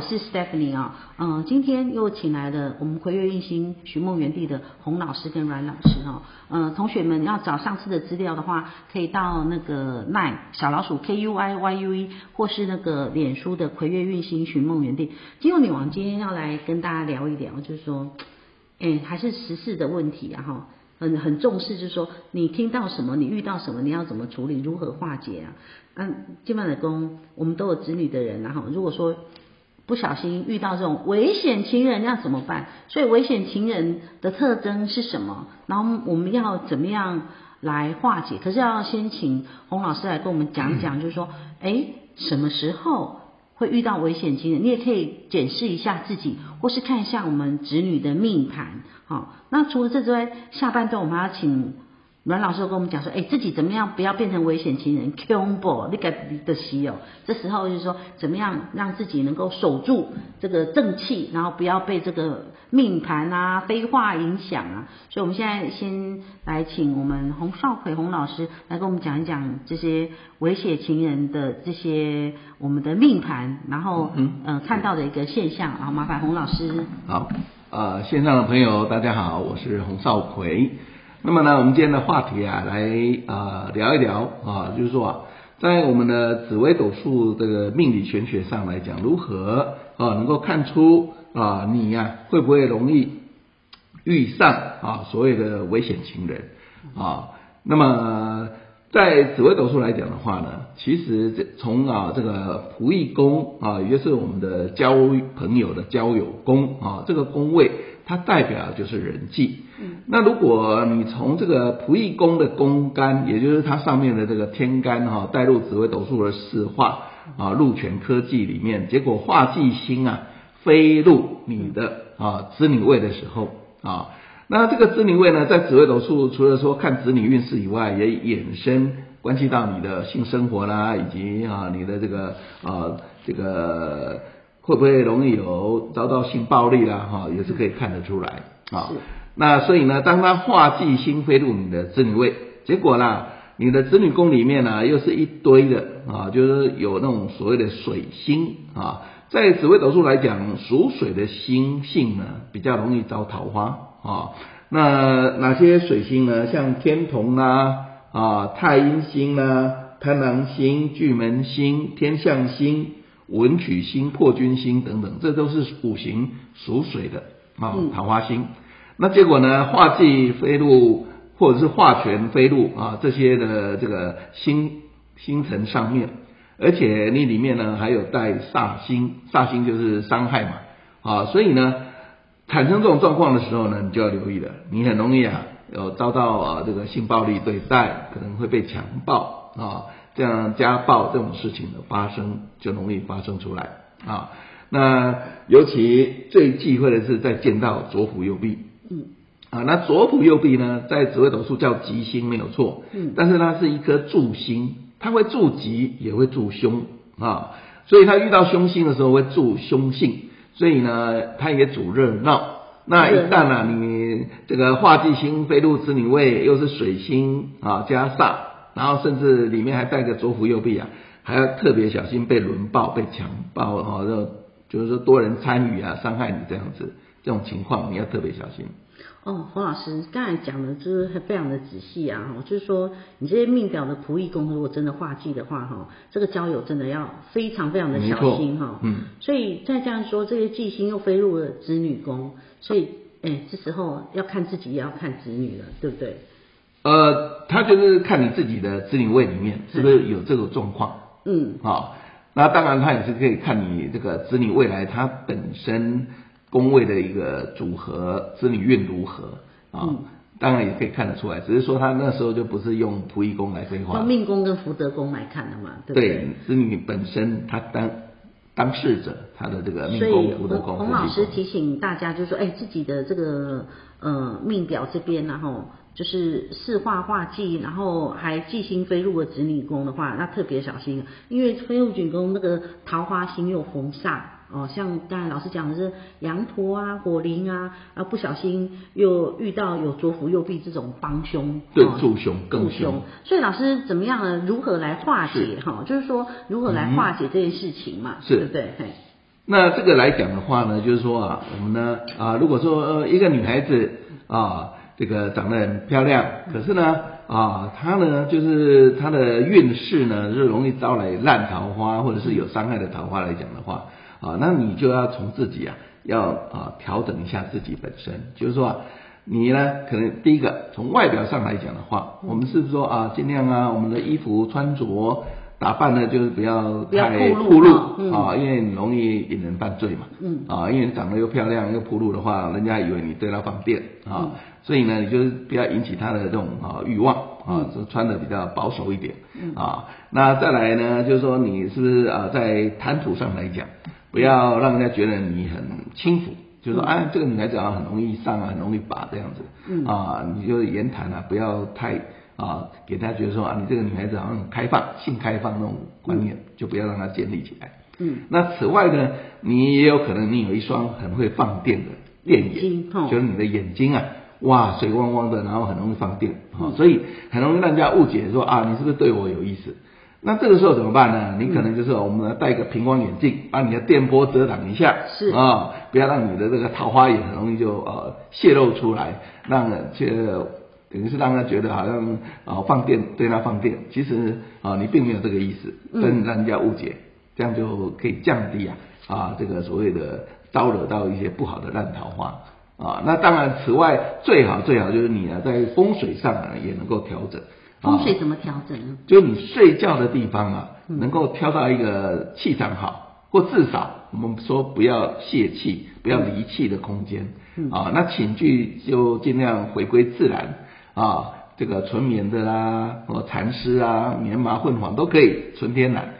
我是 Stephanie 啊，嗯，今天又请来了我们魁月运星寻梦园地的洪老师跟阮老师哈，嗯，同学们要找上次的资料的话，可以到那个奈小老鼠 K U I Y U E 或是那个脸书的魁月运星寻梦园地。金融女王今天要来跟大家聊一聊，就是说，哎，还是时事的问题啊哈。很很重视，就是说你听到什么，你遇到什么，你要怎么处理，如何化解啊？嗯，基本的工，我们都有子女的人，然后如果说不小心遇到这种危险情人，要怎么办？所以危险情人的特征是什么？然后我们要怎么样来化解？可是要先请洪老师来跟我们讲讲，就是说，哎，什么时候？会遇到危险情人，你也可以检视一下自己，或是看一下我们子女的命盘。好，那除了这之外，下半段我们要请。阮老师跟我们讲说，哎，自己怎么样不要变成危险情人？Combo，你个的稀有，这时候就是说，怎么样让自己能够守住这个正气，然后不要被这个命盘啊、飞化影响啊。所以，我们现在先来请我们洪少奎洪老师来跟我们讲一讲这些危险情人的这些我们的命盘，然后嗯、呃、看到的一个现象。好，麻烦洪老师。好，呃，线上的朋友大家好，我是洪少魁。那么呢，我们今天的话题啊，来啊、聊一聊啊，就是说啊，在我们的紫微斗数这个命理玄学上来讲，如何啊能够看出啊你呀、会不会容易遇上啊所谓的危险情人啊？那么在紫微斗数来讲的话呢，其实这从啊这个仆役宫啊，也就是我们的交朋友的交友宫啊，这个宫位。它代表就是人际。嗯，那如果你从这个仆役宫的宫干，也就是它上面的这个天干哈，带入紫微斗数的四化啊，禄权科技里面，结果化忌星啊飞入你的啊子女位的时候啊，那这个子女位呢，在紫微斗数除了说看子女运势以外，也衍生关系到你的性生活啦，以及啊你的这个啊这个。会不会容易有遭到性暴力啦？哈，也是可以看得出来啊。那所以呢，当他化忌星飞入你的子女位，结果呢，你的子女宫里面呢，又是一堆的啊，就是有那种所谓的水星啊。在紫微斗数来讲，属水的星性呢，比较容易招桃花啊。那哪些水星呢？像天同啊、啊太阴星啊、贪狼星、巨门星、天象星。文曲星、破军星等等，这都是五行属水的啊，桃花星。那结果呢，化忌飞入或者是化权飞入啊，这些的这个星星辰上面，而且你里面呢还有带煞星，煞星就是伤害嘛啊，所以呢，产生这种状况的时候呢，你就要留意了，你很容易啊有遭到啊这个性暴力对待，可能会被强暴啊。这样家暴这种事情的发生就容易发生出来啊。那尤其最忌讳的是在见到左辅右弼，嗯，啊，那左辅右弼呢，在紫微斗数叫吉星没有错，嗯，但是它是一颗助星，它会助吉也会助凶啊，所以它遇到凶星的时候会助凶性，所以呢，它也主热闹。那一旦呢，你这个化忌星飞入子女位，又是水星啊加煞。然后甚至里面还带个左辅右弼啊，还要特别小心被轮暴、被强暴哈，就就是说多人参与啊，伤害你这样子，这种情况你要特别小心。哦，洪老师刚才讲的就是非常的仔细啊，就是说你这些命表的仆役宫如果真的化忌的话哈，这个交友真的要非常非常的小心哈。嗯。所以再这样说，这些忌星又飞入了子女宫，所以哎，这时候要看自己也要看子女了，对不对？呃，他就是看你自己的子女位里面是不是有这个状况，嗯，好、哦，那当然他也是可以看你这个子女未来他本身宫位的一个组合，子女运如何啊？当然也可以看得出来，只是说他那时候就不是用仆役宫来规划，用命宫跟福德宫来看的嘛，对不对？子女本身他当当事者他的这个命宫福德宫。洪老师提醒大家，就是说，哎，自己的这个呃命表这边然后。就是四化化忌，然后还忌星飞入了子女宫的话，那特别小心，因为飞入子女宫那个桃花星又逢煞哦，像刚才老师讲的是羊驼啊、火灵啊，啊不小心又遇到有左辅右弼这种帮凶，对助凶更凶。所以老师怎么样呢？如何来化解？哈，就是说如何来化解这件事情嘛，是对不对？嘿。那这个来讲的话呢，就是说啊，我们呢啊，如果说呃一个女孩子啊，这个长得很漂亮，可是呢啊，他呢就是他的运势呢就容易招来烂桃花，或者是有伤害的桃花来讲的话啊，那你就要从自己啊要啊调整一下自己本身，就是说啊，你呢可能第一个从外表上来讲的话，我们是不是说啊尽量啊我们的衣服穿着。打扮呢，就是不要太铺露啊，因为你容易引人犯罪嘛。嗯。啊，因为你长得又漂亮又铺露的话，人家以为你对他放电啊，嗯、所以呢，你就是不要引起他的这种啊欲望啊，就穿的比较保守一点。嗯。啊，那再来呢，就是说你是不是啊，在谈吐上来讲，不要让人家觉得你很轻浮，就是说，啊，这个女孩子啊很容易上啊，很容易把这样子。嗯。啊，你就言谈啊，不要太。啊，给大家觉得说啊，你这个女孩子好像很开放，性开放那种观念，嗯、就不要让她建立起来。嗯。那此外呢，你也有可能你有一双很会放电的电眼，哦、就是你的眼睛啊，哇，水汪汪的，然后很容易放电，所以很容易让人家误解说啊，你是不是对我有意思？那这个时候怎么办呢？你可能就是我们来戴个平光眼镜，把你的电波遮挡一下，是啊，不要让你的这个桃花眼很容易就呃泄露出来，让这。等于是让他觉得好像啊放电对他放电，其实啊你并没有这个意思，跟让人家误解，这样就可以降低啊啊这个所谓的招惹到一些不好的烂桃花啊。那当然，此外最好最好就是你啊在风水上啊也能够调整。风水怎么调整呢？就你睡觉的地方啊，能够挑到一个气场好，或至少我们说不要泄气、不要离气的空间啊。那寝具就尽量回归自然。啊，这个纯棉的啦，或蚕丝啊，棉麻混纺都可以，纯天然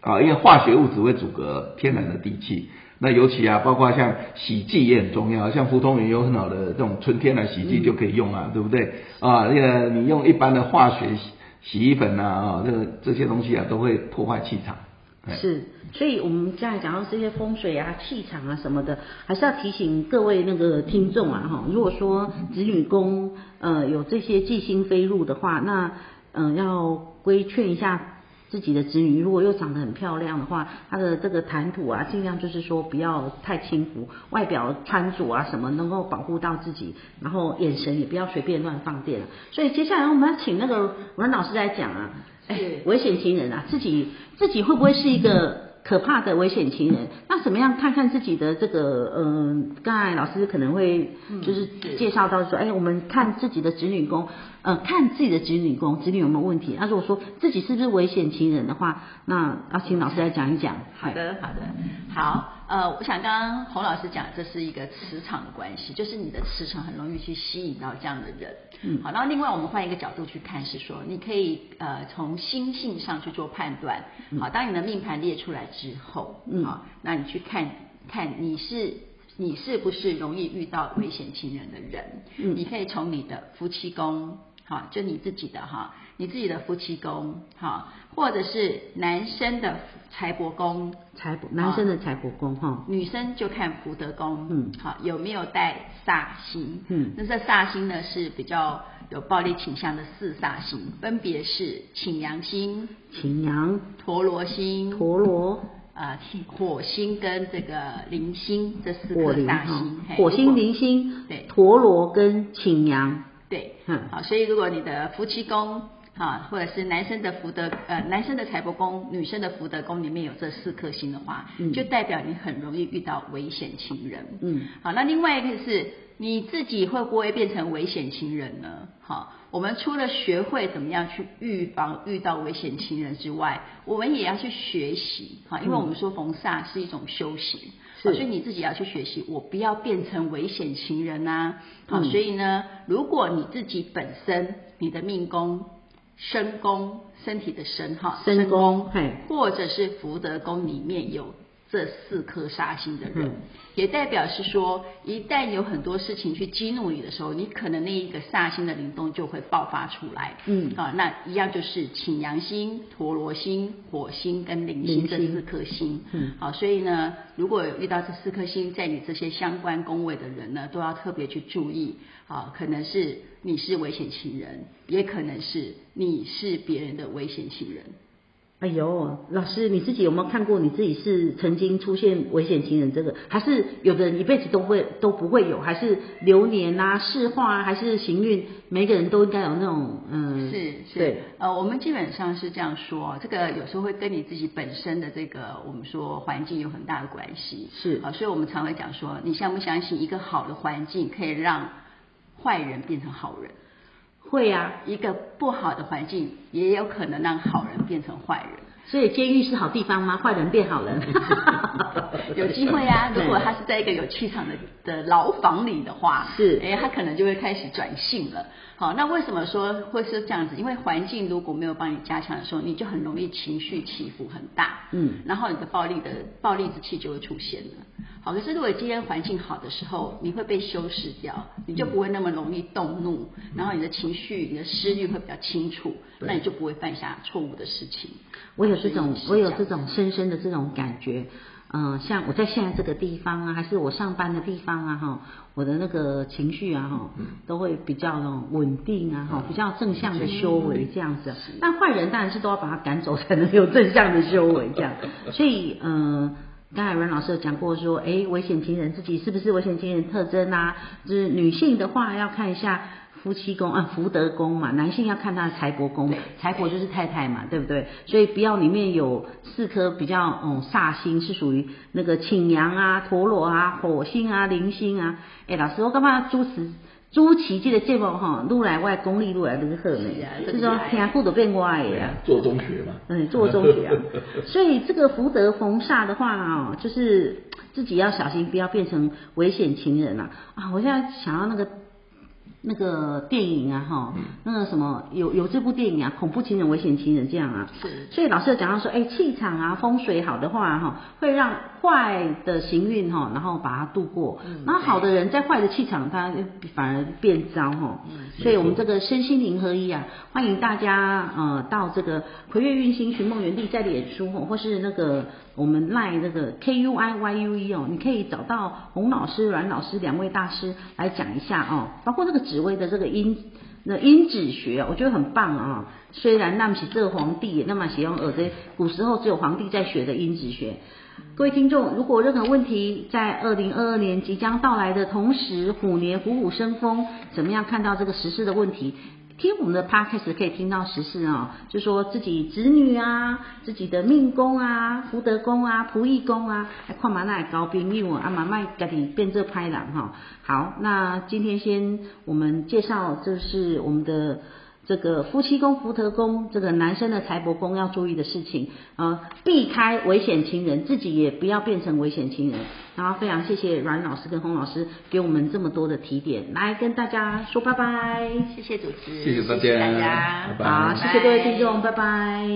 啊，因为化学物质会阻隔天然的地气。那尤其啊，包括像洗剂也很重要，像福通园有很好的这种纯天然洗剂就可以用啊，嗯、对不对？啊，那个你用一般的化学洗洗衣粉啊啊，这个这些东西啊都会破坏气场。是，所以我们刚才讲到这些风水啊、气场啊什么的，还是要提醒各位那个听众啊哈，如果说子女宫呃有这些忌星飞入的话，那嗯、要规劝一下自己的子女，如果又长得很漂亮的话，他的这个谈吐啊，尽量就是说不要太轻浮，外表穿着啊什么能够保护到自己，然后眼神也不要随便乱放电。所以接下来我们要请那个文老师来讲啊。哎，危险情人啊，自己自己会不会是一个可怕的危险情人？那怎么样看看自己的这个，嗯、呃，刚才老师可能会就是介绍到说，哎，我们看自己的子女宫，呃，看自己的子女宫，子女有没有问题？那如果说自己是不是危险情人的话，那要请老师来讲一讲。好的，好的，好。呃，我想刚刚洪老师讲，这是一个磁场的关系，就是你的磁场很容易去吸引到这样的人。嗯，好，然后另外我们换一个角度去看，是说你可以呃从心性上去做判断。好，当你的命盘列出来之后，嗯，好，那你去看看你是你是不是容易遇到危险情人的人。嗯，你可以从你的夫妻宫，好，就你自己的哈，你自己的夫妻宫，好，或者是男生的。财帛宫，财帛男生的财帛宫哈，女生就看福德宫，嗯，好，有没有带煞星？嗯，那这煞星呢是比较有暴力倾向的四煞星，分别是擎羊星、擎羊、陀罗星、陀罗啊、呃，火星跟这个铃星这四颗煞星，火星、铃星，对，陀罗跟擎羊，对，嗯，好，所以如果你的夫妻宫。啊，或者是男生的福德，呃，男生的财帛宫，女生的福德宫里面有这四颗星的话，嗯，就代表你很容易遇到危险情人。嗯，好，那另外一个是你自己会不会变成危险情人呢？好，我们除了学会怎么样去预防遇到危险情人之外，我们也要去学习。哈，因为我们说逢煞是一种修行，是，所以你自己要去学习，我不要变成危险情人呐，啊。好，嗯，所以呢，如果你自己本身你的命宫。身宫，身体的身哈，身宫，或者是福德宫里面有这四颗煞星的人，嗯、也代表是说，一旦有很多事情去激怒你的时候，你可能那一个煞星的灵动就会爆发出来，嗯，啊，那一样就是擎羊星、陀罗星、火星跟铃星。这四颗星，嗯，好，所以呢，如果有遇到这四颗星在你这些相关宫位的人呢，都要特别去注意，啊，可能是。你是危险情人，也可能是你是别人的危险情人。哎呦，老师你自己有没有看过？你自己是曾经出现危险情人这个，还是有的人一辈子都会都不会有？还是流年啊、世化啊，还是行运？每个人都应该有那种嗯，是是，呃，我们基本上是这样说，这个有时候会跟你自己本身的这个我们说环境有很大的关系。是啊，所以我们常会讲说，你相不相信一个好的环境可以让坏人变成好人？会啊，一个不好的环境也有可能让好人变成坏人，所以监狱是好地方吗？坏人变好人，有机会啊。如果他是在一个有气场的的牢房里的话，是，哎，他可能就会开始转性了。好，那为什么说会是这样子？因为环境如果没有帮你加强的时候，你就很容易情绪起伏很大，嗯，然后你的暴力的暴力之气就会出现了。好，可是如果今天环境好的时候，你会被修饰掉，你就不会那么容易动怒，嗯、然后你的情绪、你的思虑会比较清楚，那你就不会犯下错误的事情。我有这种，我有这种深深的这种感觉。嗯、呃，像我在现在这个地方啊，还是我上班的地方啊，哈，我的那个情绪啊，哈，都会比较那种稳定啊，哈，比较正向的修为这样子。那坏人当然是都要把他赶走，才能有正向的修为这样。所以，嗯、呃，刚才阮老师有讲过说，哎，危险情人自己是不是危险情人特征啊？就是女性的话要看一下。夫妻宫啊，福德宫嘛，男性要看他的财帛宫，财帛就是太太嘛，对不对？所以不要里面有四颗比较嗯煞星，是属于那个擎羊啊、陀罗啊、火星啊、铃星啊。哎，老师，我干嘛主持主持这个节目哈？愈来外功力愈来愈好呢，就是说听久都变歪呀。做中学嘛，嗯，做中学啊。所以这个福德逢煞的话哦，就是自己要小心，不要变成危险情人啊。啊，我现在想要那个。那个电影啊，哈，那个什么有有这部电影啊，恐怖情人、危险情人这样啊，是。所以老师有讲到说，哎，气场啊，风水好的话，哈，会让坏的行运哈，然后把它度过。嗯。然后好的人在坏的气场，他反而变糟哈。嗯。所以我们这个身心灵合一啊，欢迎大家呃到这个葵月运星寻梦园地在脸书或是那个。我们赖那个 K U I Y U E 哦，你可以找到洪老师、阮老师两位大师来讲一下哦，包括那个所谓的这个音那音指学，我觉得很棒啊。虽然那么起这个皇帝，那么喜欢耳贼古时候只有皇帝在学的音指学。各位听众，如果任何问题，在二零二二年即将到来的同时，虎年虎虎生风，怎么样看到这个时事的问题？听我们的 podcast 可以听到实事哦，就说自己子女啊，自己的命宫啊、福德宫啊、仆役宫啊，还看嘛那高朋友啊，慢慢家己变做歹人哈。好，那今天先我们介绍，就是我们的。这个夫妻宫、福德宫，这个男生的财帛宫要注意的事情啊，避开危险情人，自己也不要变成危险情人。然后非常谢谢阮老师跟洪老师给我们这么多的提点，来跟大家说拜拜。谢谢主持，谢谢大家，谢谢大家，拜拜。好，谢谢各位听众，拜拜。